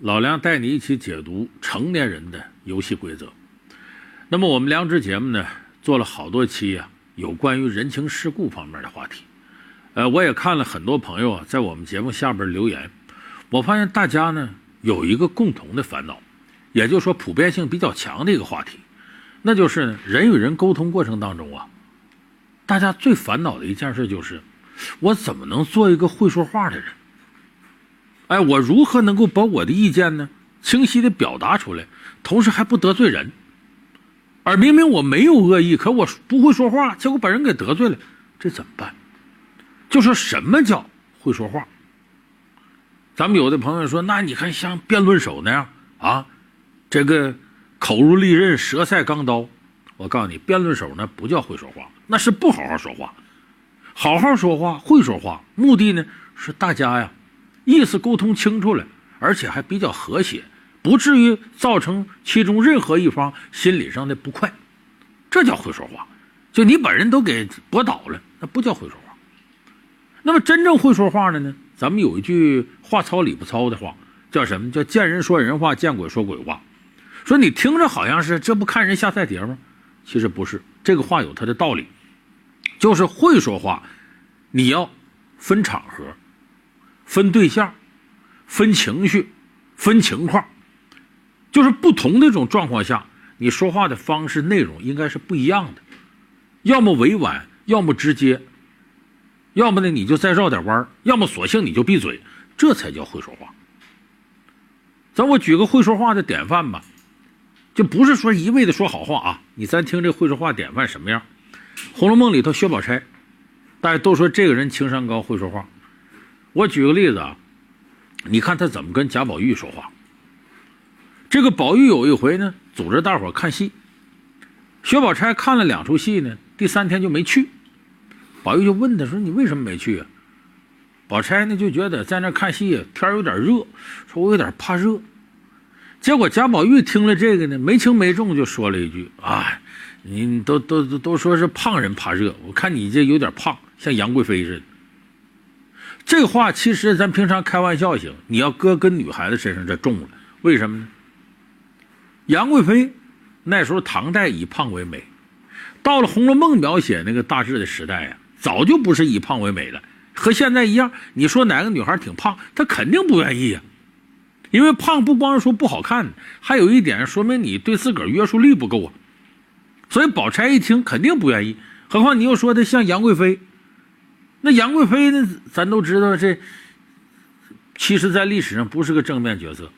老梁带你一起解读成年人的游戏规则。那么我们良知节目呢，做了好多期啊，有关于人情世故方面的话题。呃，我也看了很多朋友啊，在我们节目下边留言，我发现大家呢有一个共同的烦恼，也就是说普遍性比较强的一个话题，那就是，人与人沟通过程当中啊，大家最烦恼的一件事就是，我怎么能做一个会说话的人？哎，我如何能够把我的意见呢清晰的表达出来，同时还不得罪人？而明明我没有恶意，可我不会说话，结果把人给得罪了，这怎么办？就说什么叫会说话？咱们有的朋友说，那你看像辩论手那样啊，这个口如利刃，舌赛钢刀。我告诉你，辩论手那不叫会说话，那是不好好说话。好好说话，会说话，目的呢是大家呀。意思沟通清楚了，而且还比较和谐，不至于造成其中任何一方心理上的不快，这叫会说话。就你把人都给驳倒了，那不叫会说话。那么真正会说话的呢？咱们有一句话糙理不糙的话，叫什么叫见人说人话，见鬼说鬼话。说你听着好像是这不看人下菜碟吗？其实不是，这个话有它的道理，就是会说话，你要分场合。分对象，分情绪，分情况，就是不同的这种状况下，你说话的方式、内容应该是不一样的，要么委婉，要么直接，要么呢你就再绕点弯要么索性你就闭嘴，这才叫会说话。咱我举个会说话的典范吧，就不是说一味的说好话啊，你咱听这会说话典范什么样？《红楼梦》里头薛宝钗，大家都说这个人情商高，会说话。我举个例子啊，你看他怎么跟贾宝玉说话。这个宝玉有一回呢，组织大伙看戏，薛宝钗看了两出戏呢，第三天就没去。宝玉就问他说：“你为什么没去啊？”宝钗呢就觉得在那看戏天有点热，说我有点怕热。结果贾宝玉听了这个呢，没轻没重就说了一句：“啊，你都都都说是胖人怕热，我看你这有点胖，像杨贵妃似的。”这话其实咱平常开玩笑行，你要搁跟女孩子身上这重了，为什么呢？杨贵妃那时候唐代以胖为美，到了《红楼梦》描写那个大致的时代呀，早就不是以胖为美了，和现在一样。你说哪个女孩挺胖，她肯定不愿意呀，因为胖不光是说不好看，还有一点说明你对自个儿约束力不够啊。所以宝钗一听肯定不愿意，何况你又说的像杨贵妃。那杨贵妃呢？咱都知道，这其实，在历史上不是个正面角色。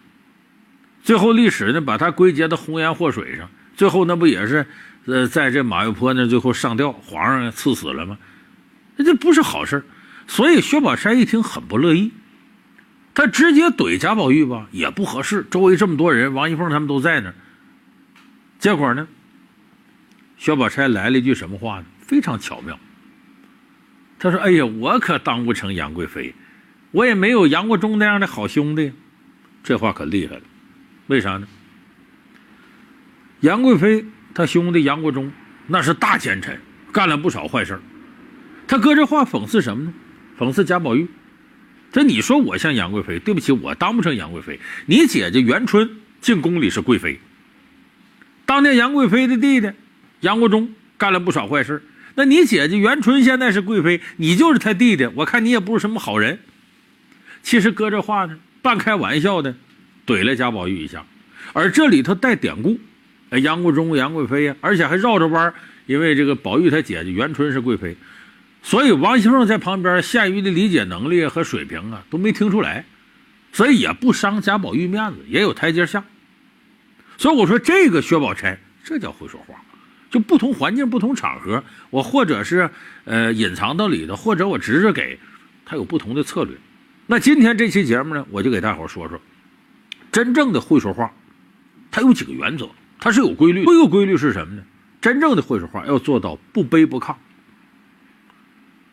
最后历史呢，把她归结到红颜祸水上。最后那不也是，呃，在这马嵬坡那最后上吊，皇上赐死了吗？那这不是好事所以薛宝钗一听很不乐意，她直接怼贾宝玉吧，也不合适。周围这么多人，王熙凤他们都在那儿。结果呢，薛宝钗来了一句什么话呢？非常巧妙。他说：“哎呀，我可当不成杨贵妃，我也没有杨国忠那样的好兄弟。”这话可厉害了，为啥呢？杨贵妃他兄弟杨国忠那是大奸臣，干了不少坏事他搁这话讽刺什么呢？讽刺贾宝玉。这你说我像杨贵妃？对不起，我当不成杨贵妃。你姐姐元春进宫里是贵妃，当年杨贵妃的弟弟杨国忠干了不少坏事那你姐姐元春现在是贵妃，你就是她弟弟，我看你也不是什么好人。其实搁这话呢，半开玩笑的，怼了贾宝玉一下，而这里头带典故，杨国忠、杨贵妃呀，而且还绕着弯因为这个宝玉他姐姐元春是贵妃，所以王熙凤在旁边，限于的理解能力和水平啊，都没听出来，所以也不伤贾宝玉面子，也有台阶下。所以我说这个薛宝钗，这叫会说话。就不同环境、不同场合，我或者是呃隐藏到里头，或者我直着给，他有不同的策略。那今天这期节目呢，我就给大伙说说，真正的会说话，它有几个原则，它是有规律。第一个规律是什么呢？真正的会说话要做到不卑不亢。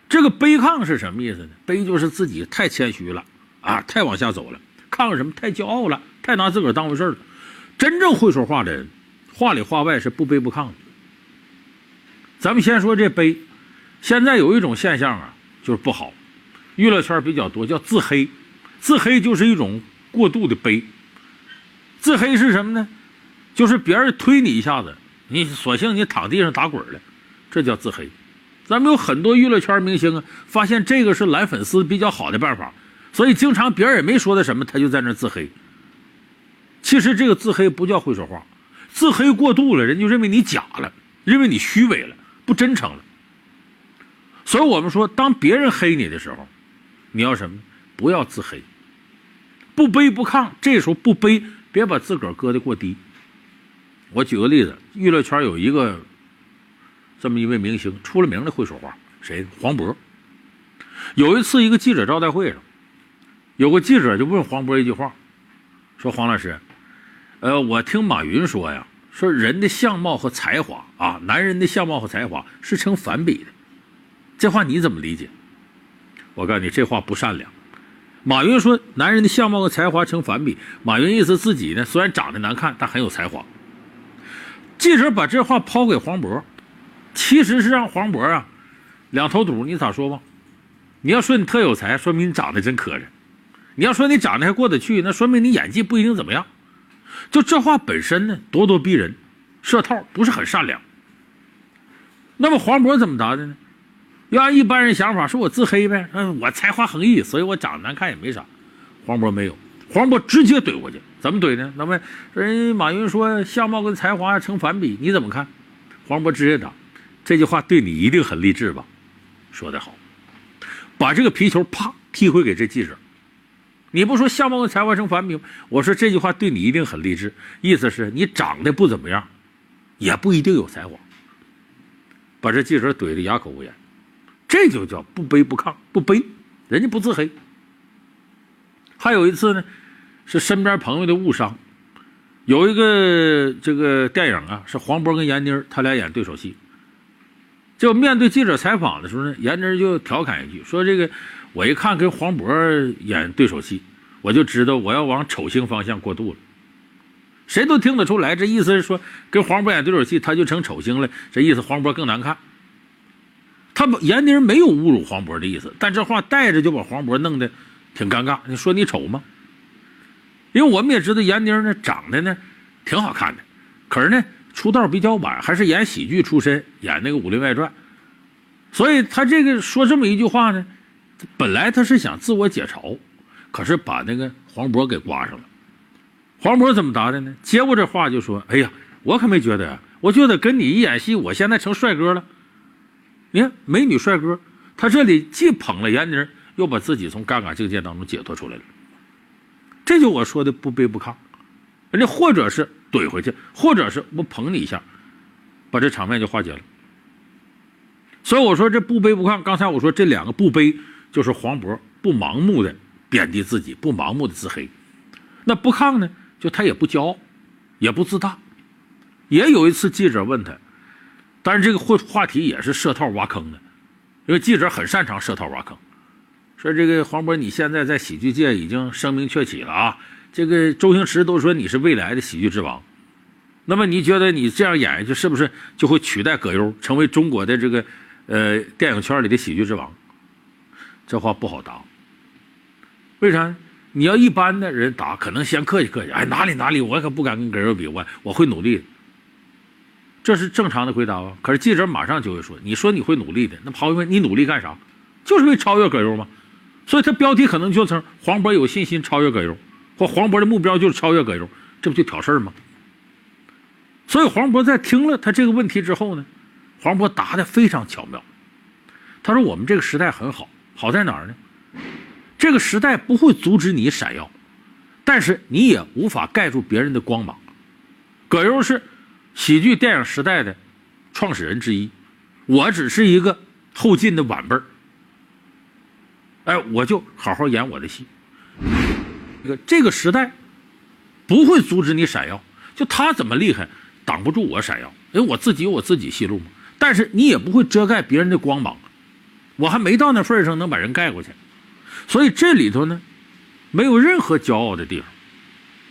这个卑亢是什么意思呢？卑就是自己太谦虚了啊，太往下走了；亢什么？太骄傲了，太拿自个儿当回事了。真正会说话的人，话里话外是不卑不亢的。咱们先说这悲，现在有一种现象啊，就是不好，娱乐圈比较多，叫自黑。自黑就是一种过度的悲。自黑是什么呢？就是别人推你一下子，你索性你躺地上打滚了，这叫自黑。咱们有很多娱乐圈明星啊，发现这个是揽粉丝比较好的办法，所以经常别人也没说他什么，他就在那自黑。其实这个自黑不叫会说话，自黑过度了，人就认为你假了，认为你虚伪了，不真诚了。所以我们说，当别人黑你的时候，你要什么？不要自黑，不卑不亢。这时候不卑，别把自个儿搁得过低。我举个例子，娱乐圈有一个这么一位明星，出了名的会说话，谁？黄渤。有一次一个记者招待会上，有个记者就问黄渤一句话，说：“黄老师，呃，我听马云说呀，说人的相貌和才华啊，男人的相貌和才华是成反比的。”这话你怎么理解？我告诉你，这话不善良。马云说，男人的相貌和才华成反比。马云意思自己呢，虽然长得难看，但很有才华。记者把这话抛给黄渤，其实是让黄渤啊两头堵。你咋说吧？你要说你特有才，说明你长得真磕碜；你要说你长得还过得去，那说明你演技不一定怎么样。就这话本身呢，咄咄逼人，设套，不是很善良。那么黄渤怎么答的呢？要按一般人想法，说我自黑呗，嗯，我才华横溢，所以我长得难看也没啥。黄渤没有，黄渤直接怼过去，怎么怼呢？那么人马云说相貌跟才华成反比，你怎么看？黄渤直接答，这句话对你一定很励志吧？说得好，把这个皮球啪踢回给这记者。你不说相貌跟才华成反比吗？我说这句话对你一定很励志，意思是你长得不怎么样，也不一定有才华。把这记者怼得哑口无言。这就叫不卑不亢，不卑，人家不自黑。还有一次呢，是身边朋友的误伤，有一个这个电影啊，是黄渤跟闫妮他俩演对手戏。就面对记者采访的时候呢，闫妮就调侃一句说：“这个我一看跟黄渤演对手戏，我就知道我要往丑星方向过渡了。”谁都听得出来，这意思是说跟黄渤演对手戏，他就成丑星了。这意思黄渤更难看。他不，闫妮没有侮辱黄渤的意思，但这话带着就把黄渤弄得挺尴尬。你说你丑吗？因为我们也知道闫妮呢长得呢挺好看的，可是呢出道比较晚，还是演喜剧出身，演那个《武林外传》，所以他这个说这么一句话呢，本来他是想自我解嘲，可是把那个黄渤给刮上了。黄渤怎么答的呢？接过这话就说：“哎呀，我可没觉得呀，我觉得跟你一演戏，我现在成帅哥了。”你看，美女帅哥，他这里既捧了闫妮，又把自己从尴尬境界当中解脱出来了。这就我说的不卑不亢，人家或者是怼回去，或者是我捧你一下，把这场面就化解了。所以我说这不卑不亢。刚才我说这两个不卑，就是黄渤不盲目的贬低自己，不盲目的自黑。那不亢呢，就他也不骄傲，也不自大。也有一次记者问他。但是这个话话题也是设套挖坑的，因为记者很擅长设套挖坑。说这个黄渤，你现在在喜剧界已经声名鹊起了啊！这个周星驰都说你是未来的喜剧之王，那么你觉得你这样演下去，是不是就会取代葛优，成为中国的这个呃电影圈里的喜剧之王？这话不好答。为啥？你要一般的人答，可能先客气客气，哎，哪里哪里，我可不敢跟葛优比，我我会努力。这是正常的回答啊！可是记者马上就会说：“你说你会努力的，那朋友问，你努力干啥？就是为超越葛优吗？”所以他标题可能就成“黄渤有信心超越葛优”或“黄渤的目标就是超越葛优”，这不就挑事儿吗？所以黄渤在听了他这个问题之后呢，黄渤答的非常巧妙。他说：“我们这个时代很好，好在哪儿呢？这个时代不会阻止你闪耀，但是你也无法盖住别人的光芒。葛优是。”喜剧电影时代的创始人之一，我只是一个后进的晚辈儿。哎，我就好好演我的戏。这个这个时代不会阻止你闪耀，就他怎么厉害，挡不住我闪耀。因为我自己有我自己戏路嘛。但是你也不会遮盖别人的光芒，我还没到那份上能把人盖过去。所以这里头呢，没有任何骄傲的地方，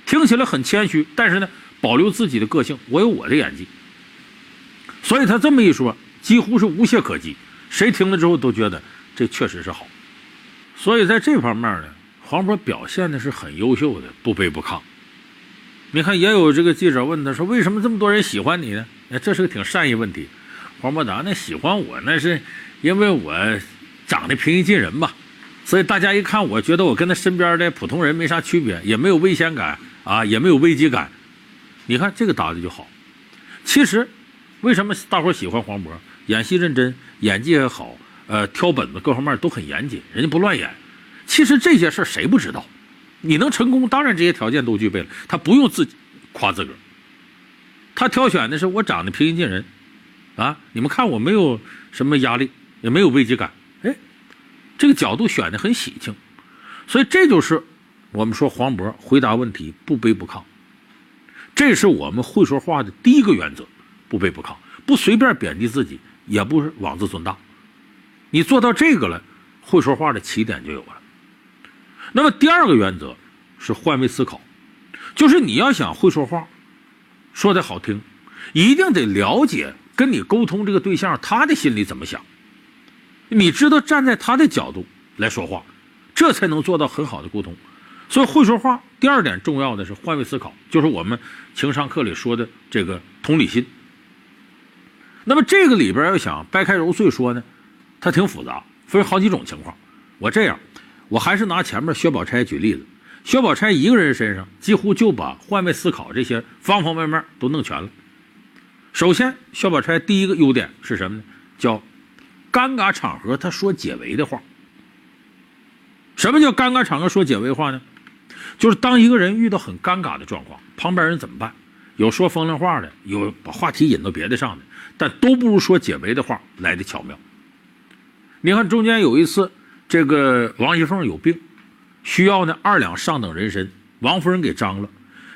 听起来很谦虚，但是呢。保留自己的个性，我有我的演技，所以他这么一说，几乎是无懈可击，谁听了之后都觉得这确实是好。所以在这方面呢，黄渤表现的是很优秀的，不卑不亢。你看，也有这个记者问他说：“为什么这么多人喜欢你呢？”哎，这是个挺善意问题。黄渤答：“那喜欢我那是因为我长得平易近人吧，所以大家一看，我觉得我跟他身边的普通人没啥区别，也没有危险感啊，也没有危机感。你看这个答的就好。其实，为什么大伙喜欢黄渤？演戏认真，演技也好，呃，挑本子各方面都很严谨，人家不乱演。其实这些事谁不知道？你能成功，当然这些条件都具备了。他不用自己夸自个儿，他挑选的是我长得平易近人，啊，你们看我没有什么压力，也没有危机感，哎，这个角度选的很喜庆，所以这就是我们说黄渤回答问题不卑不亢，这是我们会说话的第一个原则，不卑不亢，不随便贬低自己，也不是妄自尊大，你做到这个了，会说话的起点就有了。那么第二个原则是换位思考，就是你要想会说话，说的好听，一定得了解跟你沟通这个对象他的心里怎么想，你知道站在他的角度来说话，这才能做到很好的沟通。所以会说话，第二点重要的是换位思考，就是我们情商课里说的这个同理心。那么这个里边要想掰开揉碎说呢，它挺复杂，分好几种情况。我这样。我还是拿前面薛宝钗举例子，薛宝钗一个人身上几乎就把换位思考这些方方面面都弄全了。首先，薛宝钗第一个优点是什么呢？叫尴尬场合他说解围的话。什么叫尴尬场合说解围话呢？就是当一个人遇到很尴尬的状况，旁边人怎么办？有说风凉话的，有把话题引到别的上的，但都不如说解围的话来的巧妙。你看中间有一次。这个王熙凤有病，需要呢二两上等人参，王夫人给张了，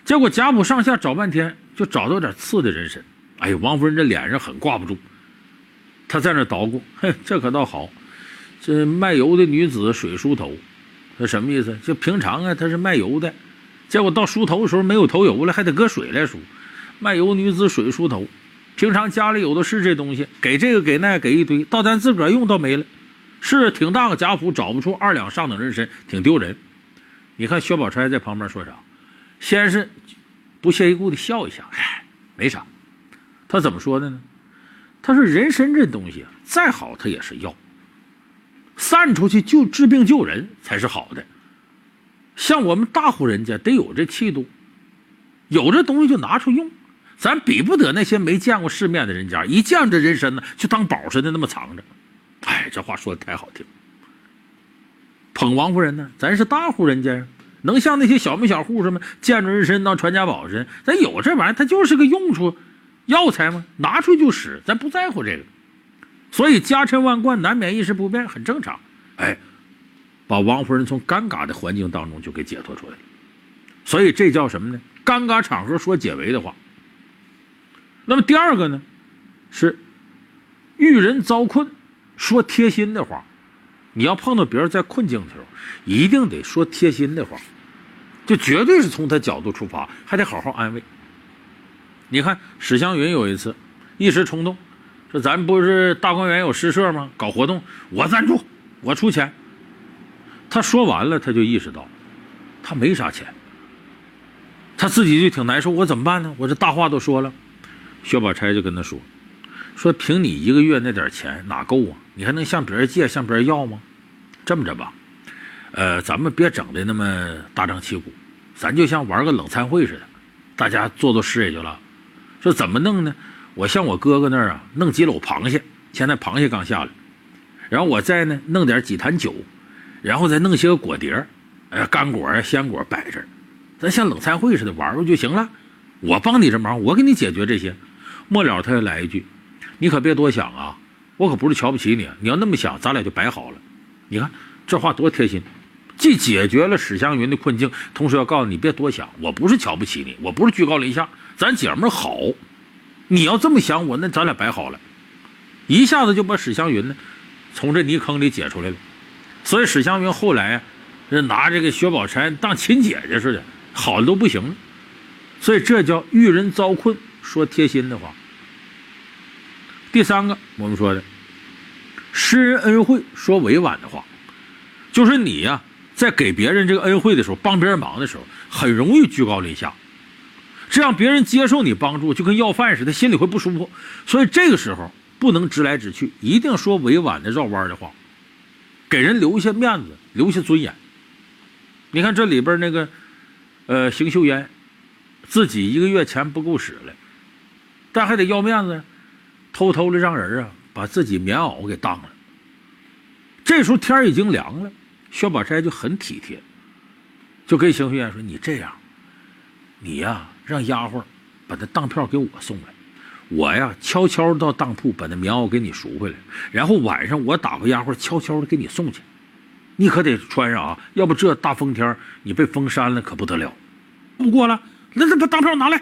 结果贾府上下找半天，就找到点次的人参。哎呀，王夫人这脸上很挂不住，他在那捣鼓，哼，这可倒好，这卖油的女子水梳头，这什么意思？就平常啊，她是卖油的，结果到梳头的时候没有头油了，还得搁水来梳。卖油女子水梳头，平常家里有的是这东西，给这个给那给一堆，到咱自个儿用倒没了。是挺大个贾府，找不出二两上等人参，挺丢人。你看薛宝钗在旁边说啥？先是不屑一顾的笑一下，哎，没啥。他怎么说的呢？他说人参这东西，再好它也是药，散出去就治病救人才是好的。像我们大户人家得有这气度，有这东西就拿出用。咱比不得那些没见过世面的人家，一见这人参呢，就当宝似的那么藏着。哎，这话说的太好听。捧王夫人呢，咱是大户人家呀，能像那些小门小户什么见着人参当传家宝似的？咱有这玩意儿，它就是个用处，药材嘛，拿出去就使，咱不在乎这个。所以家珍万贯，难免一时不便，很正常。哎，把王夫人从尴尬的环境当中就给解脱出来了。所以这叫什么呢？尴尬场合说解围的话。那么第二个呢，是遇人遭困。说贴心的话，你要碰到别人在困境的时候，一定得说贴心的话，就绝对是从他角度出发，还得好好安慰。你看史湘云有一次一时冲动，说咱不是大观园有诗社吗？搞活动，我赞助，我出钱。他说完了，他就意识到他没啥钱，他自己就挺难受。我怎么办呢？我这大话都说了。薛宝钗就跟他说。说凭你一个月那点钱哪够啊？你还能向别人借、向别人要吗？这么着吧，呃，咱们别整的那么大张旗鼓，咱就像玩个冷餐会似的，大家做做事也就了。说怎么弄呢？我向我哥哥那儿啊弄几篓螃蟹，现在螃蟹刚下来，然后我再呢弄点几坛酒，然后再弄些个果碟儿哎，干果啊、鲜果摆这，咱像冷餐会似的玩玩就行了。我帮你这忙，我给你解决这些。末了，他又来一句。你可别多想啊！我可不是瞧不起你，你要那么想，咱俩就摆好了。你看这话多贴心，既解决了史湘云的困境，同时要告诉你别多想，我不是瞧不起你，我不是居高临下，咱姐们好。你要这么想我，那咱俩白好了，一下子就把史湘云呢从这泥坑里解出来了。所以史湘云后来啊，拿这个薛宝钗当亲姐姐似的，好的都不行了。所以这叫遇人遭困说贴心的话。第三个，我们说的，施人恩惠说委婉的话，就是你呀，在给别人这个恩惠的时候，帮别人忙的时候，很容易居高临下，这样别人接受你帮助就跟要饭似的，心里会不舒服。所以这个时候不能直来直去，一定说委婉的绕弯的话，给人留下面子，留下尊严。你看这里边那个，呃，邢秀烟，自己一个月钱不够使了，但还得要面子，偷偷的让人啊把自己棉袄给当了。这时候天已经凉了，薛宝钗就很体贴，就跟邢秀烟说：“你这样，你呀让丫鬟把那当票给我送来，我呀悄悄到当铺把那棉袄给你赎回来，然后晚上我打发丫鬟悄悄的给你送去。”你可得穿上啊，要不这大风天你被风扇了可不得了。不过了，那那把当票拿来，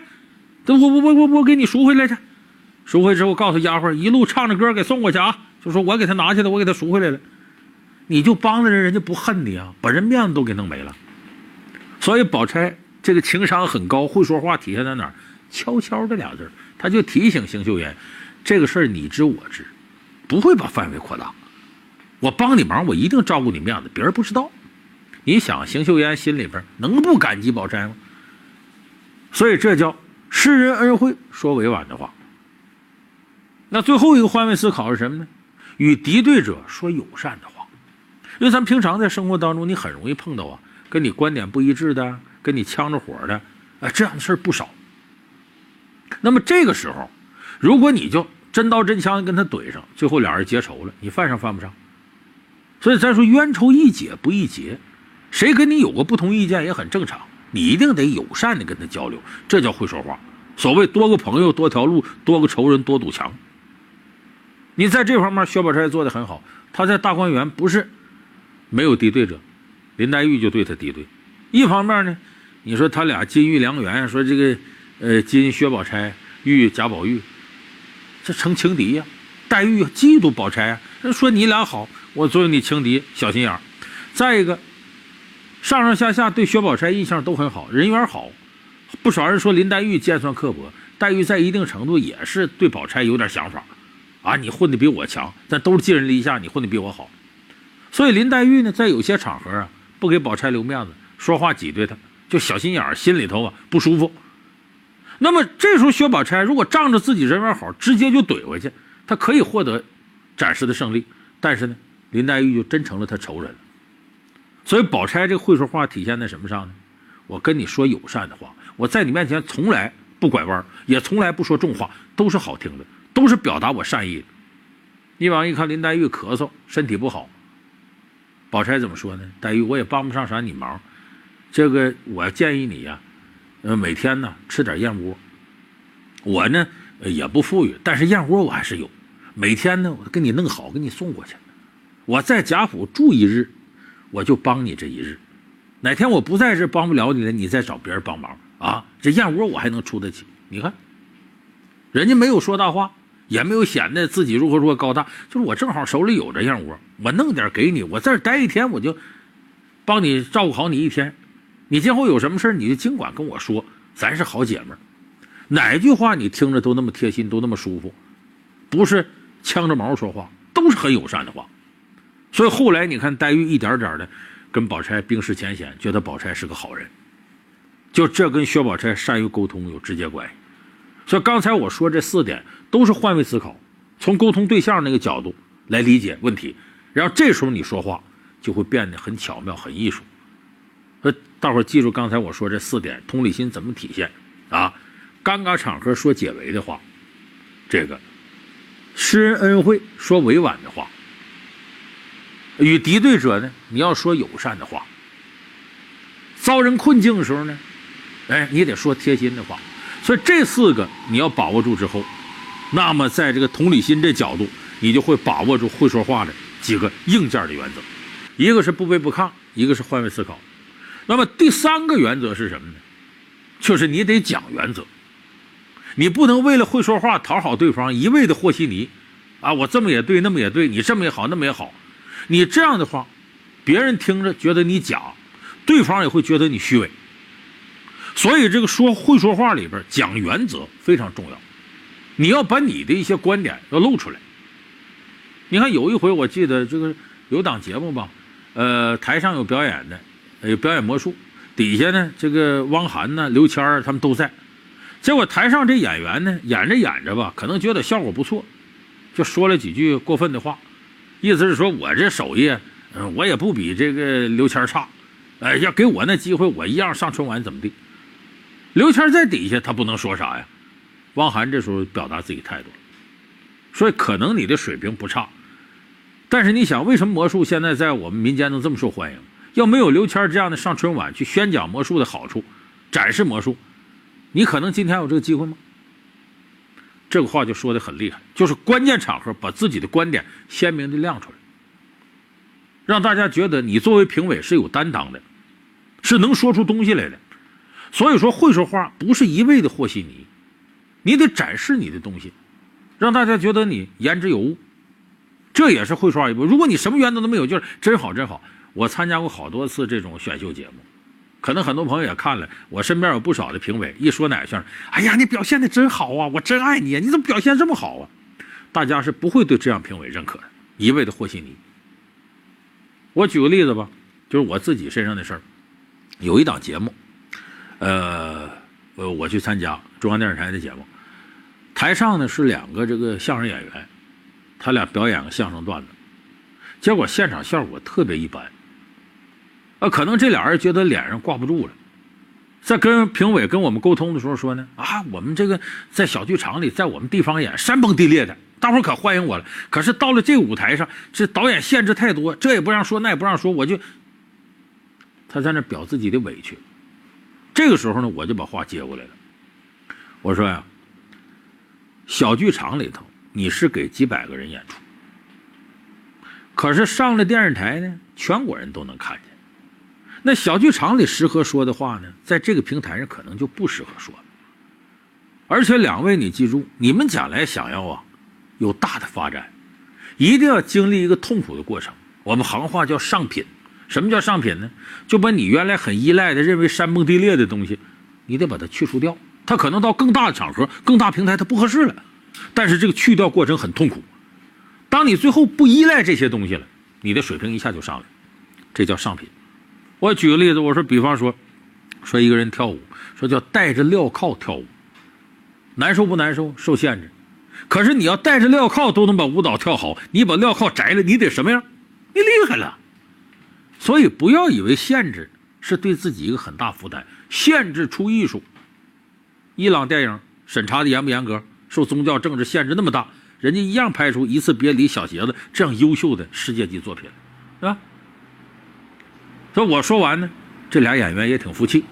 等我我我我我给你赎回来去。赎回之后，告诉丫鬟一路唱着歌给送过去啊，就说我给他拿去了，我给他赎回来了。你就帮着人，人家不恨你啊，把人面子都给弄没了。所以宝钗这个情商很高，会说话，体现在哪儿？悄悄的俩字儿，他就提醒邢秀妍，这个事儿你知我知，不会把范围扩大。我帮你忙，我一定照顾你面子，别人不知道。你想，邢秀烟心里边能不感激宝钗吗？所以这叫施人恩惠，说委婉的话。那最后一个换位思考是什么呢？与敌对者说友善的话。因为咱们平常在生活当中，你很容易碰到啊，跟你观点不一致的，跟你呛着火的，哎，这样的事儿不少。那么这个时候，如果你就真刀真枪跟他怼上，最后俩人结仇了，你犯上犯不上？所以咱说冤仇易解不易结，谁跟你有个不同意见也很正常，你一定得友善的跟他交流，这叫会说话。所谓多个朋友多条路，多个仇人多堵墙。你在这方面，薛宝钗做的很好。他在大观园不是没有敌对者，林黛玉就对他敌对。一方面呢，你说他俩金玉良缘，说这个呃金薛宝钗，玉贾宝玉，这成情敌呀。黛玉嫉妒宝钗啊，说你俩好。我作为你情敌，小心眼儿。再一个，上上下下对薛宝钗印象都很好，人缘好。不少人说林黛玉尖酸刻薄，黛玉在一定程度也是对宝钗有点想法。啊，你混的比我强，咱都是寄人篱下，你混的比我好。所以林黛玉呢，在有些场合啊，不给宝钗留面子，说话挤兑他，就小心眼儿，心里头啊不舒服。那么这时候薛宝钗如果仗着自己人缘好，直接就怼回去，她可以获得暂时的胜利。但是呢？林黛玉就真成了他仇人，所以宝钗这会说话体现在什么上呢？我跟你说友善的话，我在你面前从来不拐弯，也从来不说重话，都是好听的，都是表达我善意的。你往一看林黛玉咳嗽，身体不好，宝钗怎么说呢？黛玉我也帮不上啥你忙，这个我建议你呀，呃每天呢吃点燕窝。我呢也不富裕，但是燕窝我还是有，每天呢我给你弄好，给你送过去。我在贾府住一日，我就帮你这一日。哪天我不在这帮不了你了，你再找别人帮忙啊！这燕窝我还能出得起。你看，人家没有说大话，也没有显得自己如何如何高大，就是我正好手里有这燕窝，我弄点给你。我在这待一天，我就帮你照顾好你一天。你今后有什么事你就尽管跟我说，咱是好姐们儿。哪句话你听着都那么贴心，都那么舒服，不是呛着毛说话，都是很友善的话。所以后来你看，黛玉一点点的跟宝钗冰释前嫌，觉得宝钗是个好人，就这跟薛宝钗善于沟通有直接关系。所以刚才我说这四点都是换位思考，从沟通对象那个角度来理解问题，然后这时候你说话就会变得很巧妙、很艺术。大伙记住刚才我说这四点，同理心怎么体现啊？尴尬场合说解围的话，这个施人恩惠说委婉的话。与敌对者呢，你要说友善的话；遭人困境的时候呢，哎，你得说贴心的话。所以这四个你要把握住之后，那么在这个同理心这角度，你就会把握住会说话的几个硬件的原则：一个是不卑不亢，一个是换位思考。那么第三个原则是什么呢？就是你得讲原则，你不能为了会说话讨好对方，一味的和稀泥啊！我这么也对，那么也对，你这么也好，那么也好。你这样的话，别人听着觉得你假，对方也会觉得你虚伪。所以这个说会说话里边讲原则非常重要，你要把你的一些观点要露出来。你看有一回我记得这个有档节目吧，呃，台上有表演的，有表演魔术，底下呢，这个汪涵呢、刘谦他们都在。结果台上这演员呢，演着演着吧，可能觉得效果不错，就说了几句过分的话，意思是说我这手艺，嗯，我也不比这个刘谦差，哎，要给我那机会，我一样上春晚怎么地？刘谦在底下他不能说啥呀？汪涵这时候表达自己态度，所以可能你的水平不差，但是你想，为什么魔术现在在我们民间能这么受欢迎？要没有刘谦这样的上春晚去宣讲魔术的好处，展示魔术。你可能今天有这个机会吗？这个话就说的很厉害，就是关键场合把自己的观点鲜明的亮出来，让大家觉得你作为评委是有担当的，是能说出东西来的。所以说，会说话不是一味的和稀泥，你得展示你的东西，让大家觉得你言之有物，这也是会说话一步。如果你什么原则都没有，就是真好真好。我参加过好多次这种选秀节目。可能很多朋友也看了，我身边有不少的评委，一说哪个相声，哎呀，你表现的真好啊，我真爱你，你怎么表现这么好啊？大家是不会对这样评委认可的，一味的和稀泥。我举个例子吧，就是我自己身上的事儿，有一档节目，呃，呃，我去参加中央电视台的节目，台上呢是两个这个相声演员，他俩表演个相声段子，结果现场效果特别一般。啊，可能这俩人觉得脸上挂不住了，在跟评委跟我们沟通的时候说呢，啊，我们这个在小剧场里，在我们地方演山崩地裂的，大伙可欢迎我了。可是到了这舞台上，这导演限制太多，这也不让说，那也不让说，我就他在那表自己的委屈。这个时候呢，我就把话接过来了，我说呀，小剧场里头你是给几百个人演出，可是上了电视台呢，全国人都能看见。那小剧场里适合说的话呢，在这个平台上可能就不适合说了。而且两位，你记住，你们将来想要啊有大的发展，一定要经历一个痛苦的过程。我们行话叫上品。什么叫上品呢？就把你原来很依赖的、认为山崩地裂的东西，你得把它去除掉。它可能到更大的场合、更大平台，它不合适了。但是这个去掉过程很痛苦。当你最后不依赖这些东西了，你的水平一下就上来，这叫上品。我举个例子，我说，比方说，说一个人跳舞，说叫带着镣铐跳舞，难受不难受？受限制。可是你要带着镣铐都能把舞蹈跳好，你把镣铐摘了，你得什么样？你厉害了。所以不要以为限制是对自己一个很大负担，限制出艺术。伊朗电影审查的严不严格？受宗教政治限制那么大，人家一样拍出《一次别离》《小鞋子》这样优秀的世界级作品，是吧？说我说完呢，这俩演员也挺服气。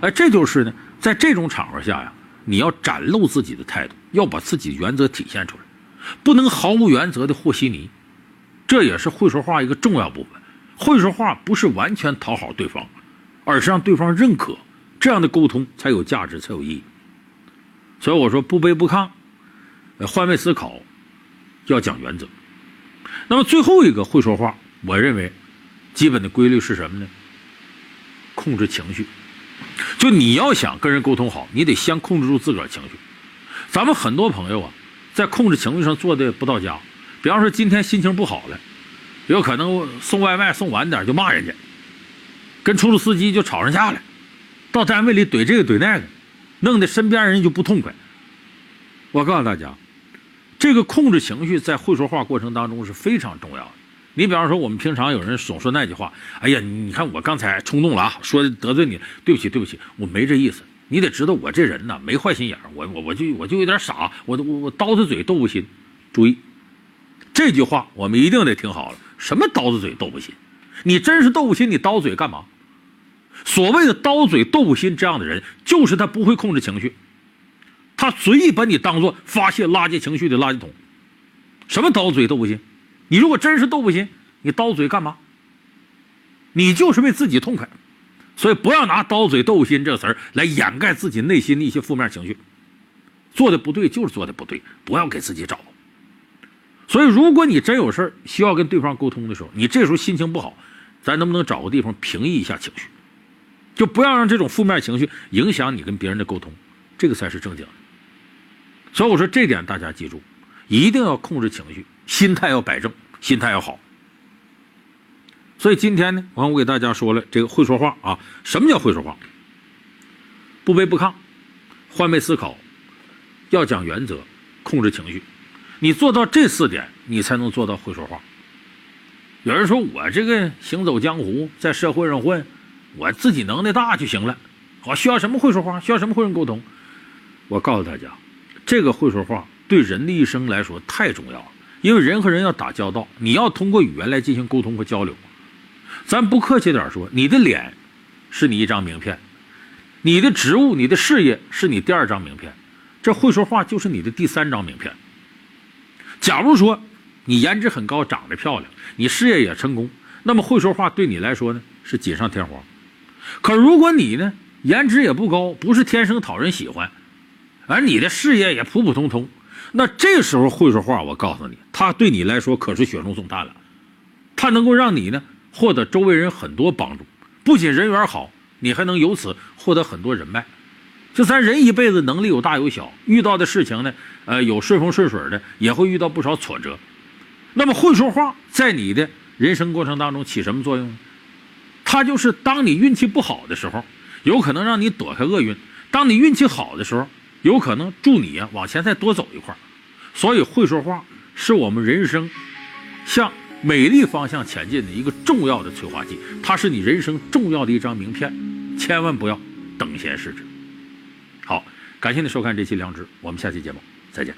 哎，这就是呢，在这种场合下呀，你要展露自己的态度，要把自己原则体现出来，不能毫无原则的和稀泥。这也是会说话一个重要部分。会说话不是完全讨好对方，而是让对方认可，这样的沟通才有价值，才有意义。所以我说不卑不亢，换位思考，要讲原则。那么最后一个会说话，我认为。基本的规律是什么呢？控制情绪。就你要想跟人沟通好，你得先控制住自个儿情绪。咱们很多朋友啊，在控制情绪上做的不到家。比方说今天心情不好了，有可能送外卖送晚点就骂人家，跟出租司机就吵上架了，到单位里怼这个怼那个，弄得身边人就不痛快。我告诉大家，这个控制情绪在会说话过程当中是非常重要的。你比方说，我们平常有人总说那句话：“哎呀，你看我刚才冲动了啊，说得罪你，对不起，对不起，我没这意思。你得知道我这人呢，没坏心眼儿，我我我就我就有点傻，我我我刀子嘴豆腐心。注意，这句话我们一定得听好了。什么刀子嘴豆腐心？你真是豆腐心，你刀嘴干嘛？所谓的刀嘴豆腐心这样的人，就是他不会控制情绪，他随意把你当做发泄垃圾情绪的垃圾桶。什么刀嘴豆腐心？你如果真是斗不心，你刀嘴干嘛？你就是为自己痛快，所以不要拿“刀嘴斗心”这词儿来掩盖自己内心的一些负面情绪。做的不对就是做的不对，不要给自己找。所以，如果你真有事儿需要跟对方沟通的时候，你这时候心情不好，咱能不能找个地方平抑一下情绪？就不要让这种负面情绪影响你跟别人的沟通，这个才是正经的。所以我说这点大家记住，一定要控制情绪。心态要摆正，心态要好。所以今天呢，我我给大家说了这个会说话啊，什么叫会说话？不卑不亢，换位思考，要讲原则，控制情绪。你做到这四点，你才能做到会说话。有人说我这个行走江湖，在社会上混，我自己能耐大就行了，我需要什么会说话？需要什么会人沟通？我告诉大家，这个会说话对人的一生来说太重要了，因为人和人要打交道，你要通过语言来进行沟通和交流。咱不客气点说，你的脸是你一张名片，你的职务、你的事业是你第二张名片，这会说话就是你的第三张名片。假如说你颜值很高，长得漂亮，你事业也成功，那么会说话对你来说呢是锦上添花。可如果你呢颜值也不高，不是天生讨人喜欢，而你的事业也普普通通，那这时候会说话，我告诉你，他对你来说可是雪中送炭了，他能够让你呢。获得周围人很多帮助，不仅人缘好，你还能由此获得很多人脉。就咱人一辈子能力有大有小，遇到的事情呢，呃，有顺风顺水的，也会遇到不少挫折。那么会说话，在你的人生过程当中起什么作用呢？它就是当你运气不好的时候，有可能让你躲开厄运；当你运气好的时候，有可能助你啊往前再多走一块。所以会说话是我们人生向。美丽方向前进的一个重要的催化剂，它是你人生重要的一张名片，千万不要等闲视之。好，感谢你收看这期《良知》，我们下期节目再见。